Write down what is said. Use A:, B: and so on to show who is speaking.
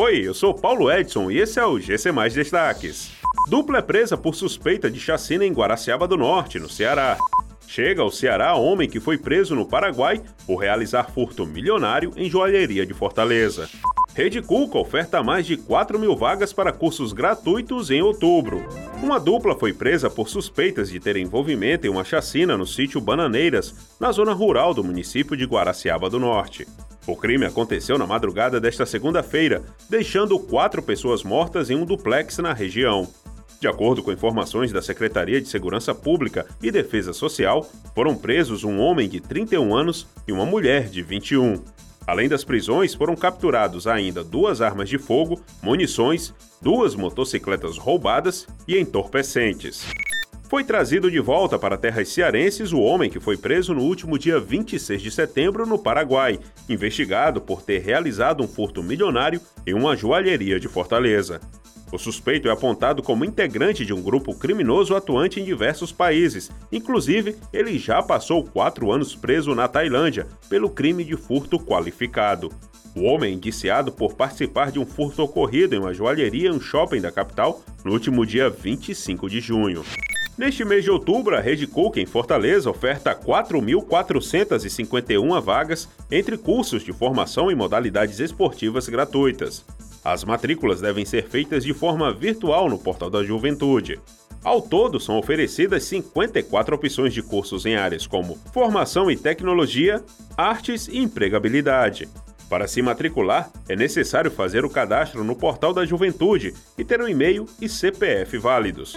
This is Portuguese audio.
A: Oi, eu sou Paulo Edson e esse é o GC Mais Destaques. Dupla é presa por suspeita de chacina em Guaraciaba do Norte, no Ceará. Chega ao Ceará homem que foi preso no Paraguai por realizar furto milionário em joalheria de Fortaleza. Rede Cuca oferta mais de 4 mil vagas para cursos gratuitos em outubro. Uma dupla foi presa por suspeitas de ter envolvimento em uma chacina no sítio Bananeiras, na zona rural do município de Guaraciaba do Norte. O crime aconteceu na madrugada desta segunda-feira, deixando quatro pessoas mortas em um duplex na região. De acordo com informações da Secretaria de Segurança Pública e Defesa Social, foram presos um homem de 31 anos e uma mulher de 21. Além das prisões, foram capturados ainda duas armas de fogo, munições, duas motocicletas roubadas e entorpecentes. Foi trazido de volta para terras cearenses o homem que foi preso no último dia 26 de setembro no Paraguai, investigado por ter realizado um furto milionário em uma joalheria de Fortaleza. O suspeito é apontado como integrante de um grupo criminoso atuante em diversos países. Inclusive, ele já passou quatro anos preso na Tailândia pelo crime de furto qualificado. O homem é indiciado por participar de um furto ocorrido em uma joalheria em um shopping da capital no último dia 25 de junho. Neste mês de outubro, a Rede Cook em Fortaleza oferta 4.451 vagas entre cursos de formação em modalidades esportivas gratuitas. As matrículas devem ser feitas de forma virtual no Portal da Juventude. Ao todo, são oferecidas 54 opções de cursos em áreas como formação e tecnologia, artes e empregabilidade. Para se matricular, é necessário fazer o cadastro no Portal da Juventude e ter um e-mail e CPF válidos.